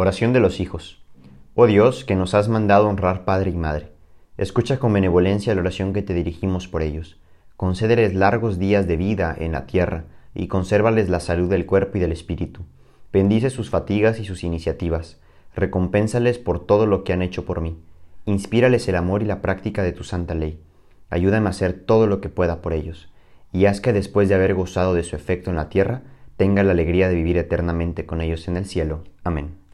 Oración de los hijos. Oh Dios, que nos has mandado honrar padre y madre, escucha con benevolencia la oración que te dirigimos por ellos. Concédeles largos días de vida en la tierra y consérvales la salud del cuerpo y del espíritu. Bendice sus fatigas y sus iniciativas. Recompénsales por todo lo que han hecho por mí. Inspírales el amor y la práctica de tu santa ley. Ayúdame a hacer todo lo que pueda por ellos. Y haz que después de haber gozado de su efecto en la tierra, tenga la alegría de vivir eternamente con ellos en el cielo. Amén.